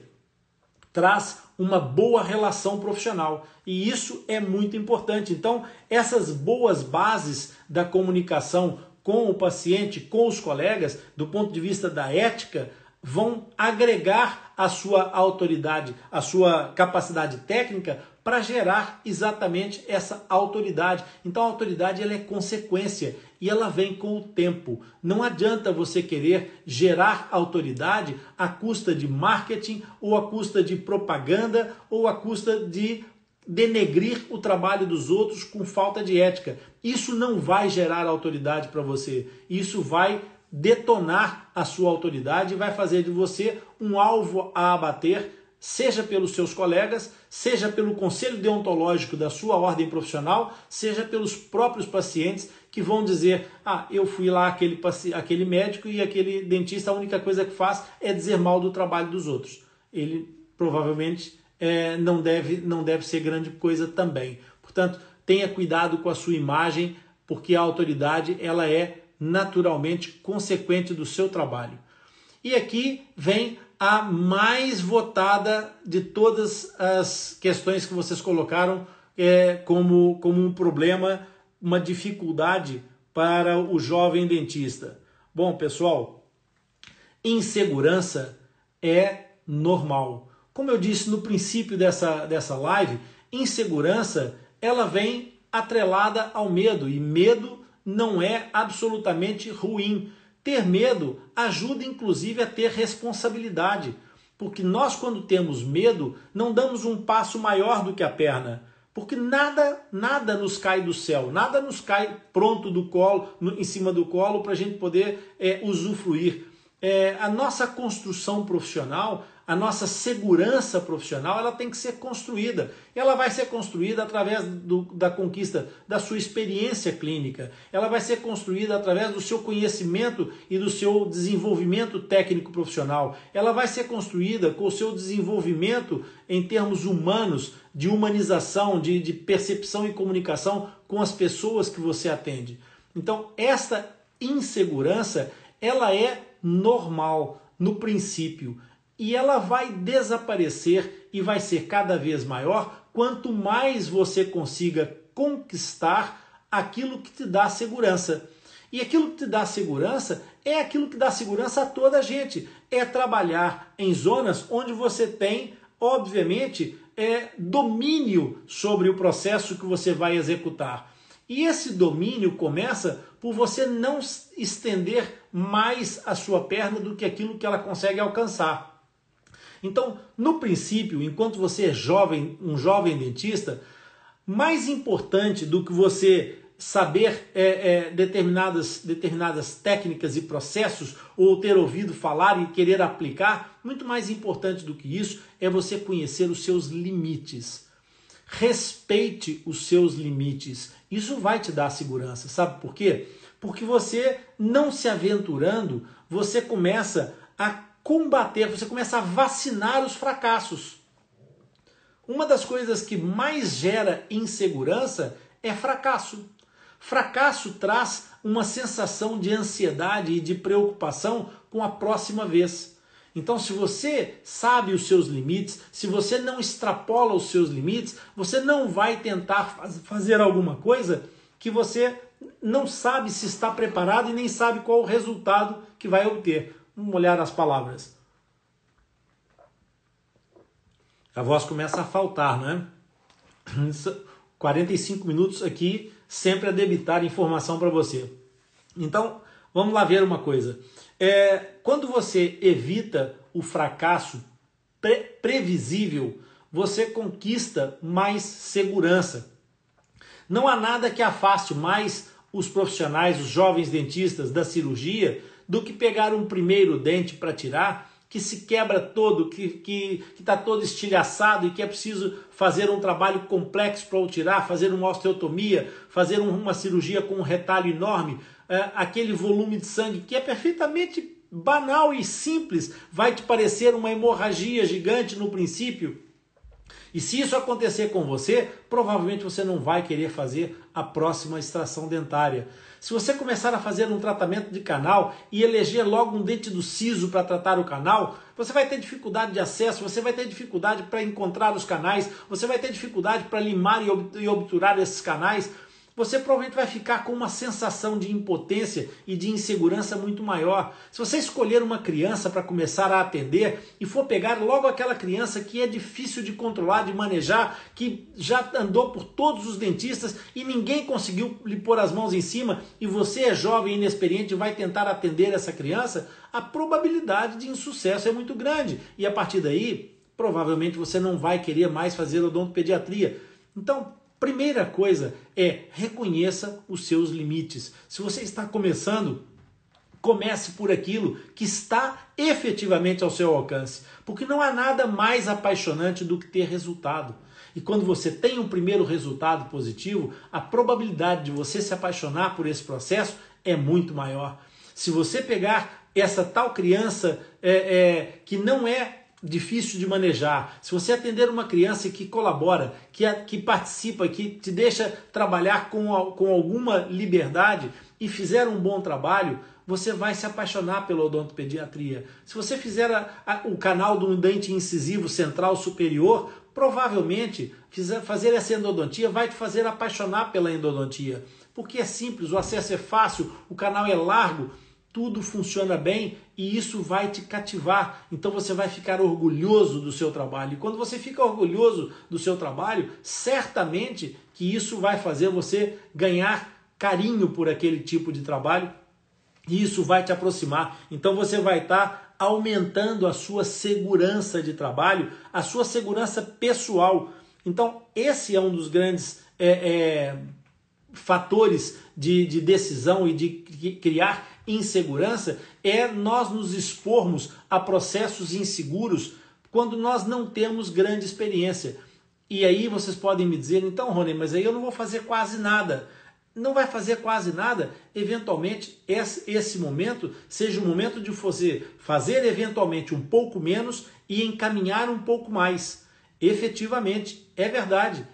traz uma boa relação profissional. E isso é muito importante. Então, essas boas bases da comunicação com o paciente, com os colegas, do ponto de vista da ética, vão agregar a sua autoridade, a sua capacidade técnica para gerar exatamente essa autoridade. Então a autoridade ela é consequência e ela vem com o tempo. Não adianta você querer gerar autoridade à custa de marketing ou à custa de propaganda ou à custa de denegrir o trabalho dos outros com falta de ética. Isso não vai gerar autoridade para você. Isso vai detonar a sua autoridade e vai fazer de você um alvo a abater seja pelos seus colegas, seja pelo conselho deontológico da sua ordem profissional, seja pelos próprios pacientes que vão dizer: ah, eu fui lá aquele, aquele médico e aquele dentista, a única coisa que faz é dizer mal do trabalho dos outros. Ele provavelmente é, não, deve, não deve ser grande coisa também. Portanto, tenha cuidado com a sua imagem, porque a autoridade ela é naturalmente consequente do seu trabalho. E aqui vem a mais votada de todas as questões que vocês colocaram é, como, como um problema, uma dificuldade para o jovem dentista. Bom, pessoal, insegurança é normal. Como eu disse no princípio dessa, dessa live, insegurança ela vem atrelada ao medo e medo não é absolutamente ruim. Ter medo ajuda inclusive a ter responsabilidade, porque nós quando temos medo não damos um passo maior do que a perna, porque nada nada nos cai do céu, nada nos cai pronto do colo, em cima do colo para a gente poder é, usufruir. É, a nossa construção profissional a nossa segurança profissional ela tem que ser construída. Ela vai ser construída através do, da conquista da sua experiência clínica. Ela vai ser construída através do seu conhecimento e do seu desenvolvimento técnico profissional. Ela vai ser construída com o seu desenvolvimento em termos humanos, de humanização, de, de percepção e comunicação com as pessoas que você atende. Então, esta insegurança ela é normal no princípio e ela vai desaparecer e vai ser cada vez maior quanto mais você consiga conquistar aquilo que te dá segurança. E aquilo que te dá segurança é aquilo que dá segurança a toda a gente. É trabalhar em zonas onde você tem, obviamente, é, domínio sobre o processo que você vai executar. E esse domínio começa por você não estender mais a sua perna do que aquilo que ela consegue alcançar. Então, no princípio, enquanto você é jovem, um jovem dentista, mais importante do que você saber é, é, determinadas, determinadas técnicas e processos ou ter ouvido falar e querer aplicar, muito mais importante do que isso é você conhecer os seus limites. Respeite os seus limites. Isso vai te dar segurança. Sabe por quê? Porque você, não se aventurando, você começa a combater, você começa a vacinar os fracassos. Uma das coisas que mais gera insegurança é fracasso. Fracasso traz uma sensação de ansiedade e de preocupação com a próxima vez. Então, se você sabe os seus limites, se você não extrapola os seus limites, você não vai tentar fazer alguma coisa que você não sabe se está preparado e nem sabe qual o resultado que vai obter. Vamos olhar as palavras. A voz começa a faltar, não é? 45 minutos aqui, sempre a debitar informação para você. Então, vamos lá ver uma coisa. É, quando você evita o fracasso pre previsível, você conquista mais segurança. Não há nada que afaste mais os profissionais, os jovens dentistas da cirurgia do que pegar um primeiro dente para tirar que se quebra todo, que está que, que tá todo estilhaçado e que é preciso fazer um trabalho complexo para o tirar, fazer uma osteotomia, fazer um, uma cirurgia com um retalho enorme, é, aquele volume de sangue que é perfeitamente banal e simples, vai te parecer uma hemorragia gigante no princípio. E se isso acontecer com você, provavelmente você não vai querer fazer a próxima extração dentária. Se você começar a fazer um tratamento de canal e eleger logo um dente do siso para tratar o canal, você vai ter dificuldade de acesso, você vai ter dificuldade para encontrar os canais, você vai ter dificuldade para limar e obturar esses canais, você provavelmente vai ficar com uma sensação de impotência e de insegurança muito maior. Se você escolher uma criança para começar a atender e for pegar logo aquela criança que é difícil de controlar, de manejar, que já andou por todos os dentistas e ninguém conseguiu lhe pôr as mãos em cima, e você é jovem e inexperiente e vai tentar atender essa criança, a probabilidade de insucesso é muito grande. E a partir daí, provavelmente você não vai querer mais fazer odontopediatria. Então, Primeira coisa é reconheça os seus limites. Se você está começando, Comece por aquilo que está efetivamente ao seu alcance, porque não há nada mais apaixonante do que ter resultado. E quando você tem um primeiro resultado positivo, a probabilidade de você se apaixonar por esse processo é muito maior. Se você pegar essa tal criança é, é, que não é difícil de manejar, se você atender uma criança que colabora, que, que participa, que te deixa trabalhar com, com alguma liberdade e fizer um bom trabalho, você vai se apaixonar pela odontopediatria. Se você fizer a, a, o canal do dente incisivo central superior, provavelmente fizer, fazer essa endodontia vai te fazer apaixonar pela endodontia. Porque é simples, o acesso é fácil, o canal é largo, tudo funciona bem e isso vai te cativar. Então você vai ficar orgulhoso do seu trabalho. E quando você fica orgulhoso do seu trabalho, certamente que isso vai fazer você ganhar carinho por aquele tipo de trabalho e isso vai te aproximar. Então você vai estar tá aumentando a sua segurança de trabalho, a sua segurança pessoal. Então, esse é um dos grandes é, é, fatores de, de decisão e de criar insegurança é nós nos expormos a processos inseguros quando nós não temos grande experiência. E aí vocês podem me dizer, então, Rony, mas aí eu não vou fazer quase nada não vai fazer quase nada, eventualmente esse, momento seja o momento de você fazer eventualmente um pouco menos e encaminhar um pouco mais. Efetivamente, é verdade.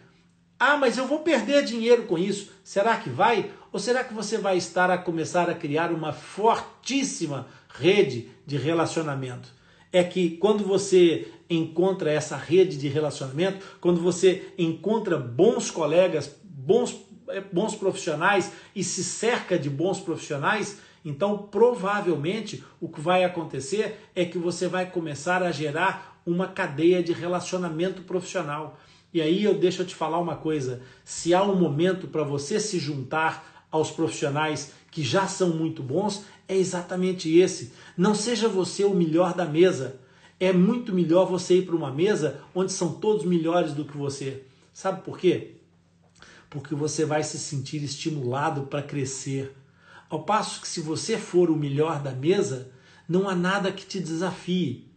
Ah, mas eu vou perder dinheiro com isso. Será que vai? Ou será que você vai estar a começar a criar uma fortíssima rede de relacionamento? É que quando você encontra essa rede de relacionamento, quando você encontra bons colegas, bons é, bons profissionais e se cerca de bons profissionais, então provavelmente o que vai acontecer é que você vai começar a gerar uma cadeia de relacionamento profissional. E aí eu deixo eu te falar uma coisa: se há um momento para você se juntar aos profissionais que já são muito bons, é exatamente esse. Não seja você o melhor da mesa. É muito melhor você ir para uma mesa onde são todos melhores do que você. Sabe por quê? porque você vai se sentir estimulado para crescer. Ao passo que, se você for o melhor da mesa, não há nada que te desafie.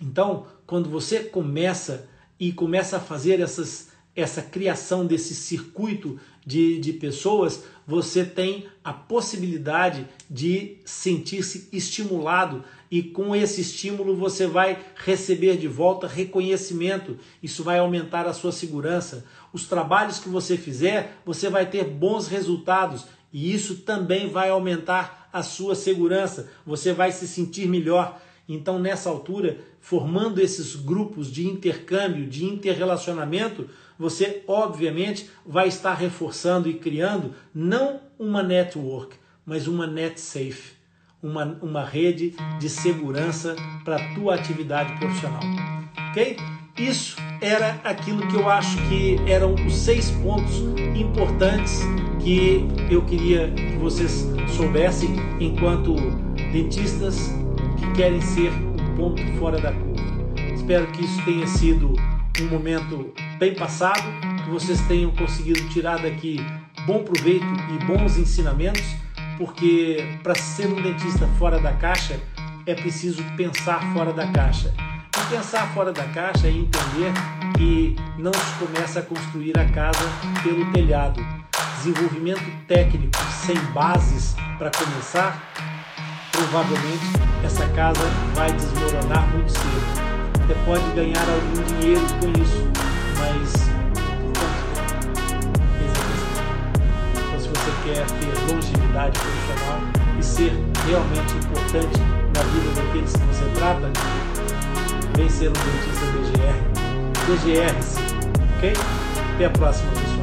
Então, quando você começa e começa a fazer essas, essa criação desse circuito de, de pessoas, você tem a possibilidade de sentir-se estimulado e com esse estímulo você vai receber de volta reconhecimento. Isso vai aumentar a sua segurança. Os trabalhos que você fizer, você vai ter bons resultados e isso também vai aumentar a sua segurança. Você vai se sentir melhor. Então, nessa altura, formando esses grupos de intercâmbio, de interrelacionamento, você obviamente vai estar reforçando e criando não uma network, mas uma net safe uma, uma rede de segurança para a tua atividade profissional. Ok? Isso era aquilo que eu acho que eram os seis pontos importantes que eu queria que vocês soubessem enquanto dentistas querem ser um ponto fora da curva. Espero que isso tenha sido um momento bem passado, que vocês tenham conseguido tirar daqui bom proveito e bons ensinamentos porque para ser um dentista fora da caixa é preciso pensar fora da caixa. E pensar fora da caixa é entender que não se começa a construir a casa pelo telhado. Desenvolvimento técnico sem bases para começar, provavelmente essa casa vai desmoronar muito cedo. Você pode ganhar algum dinheiro com isso, mas quer ter longevidade profissional e ser realmente importante na vida daqueles que você trata, vem ser um dentista DGR. DGR, ok? Até a próxima, pessoal.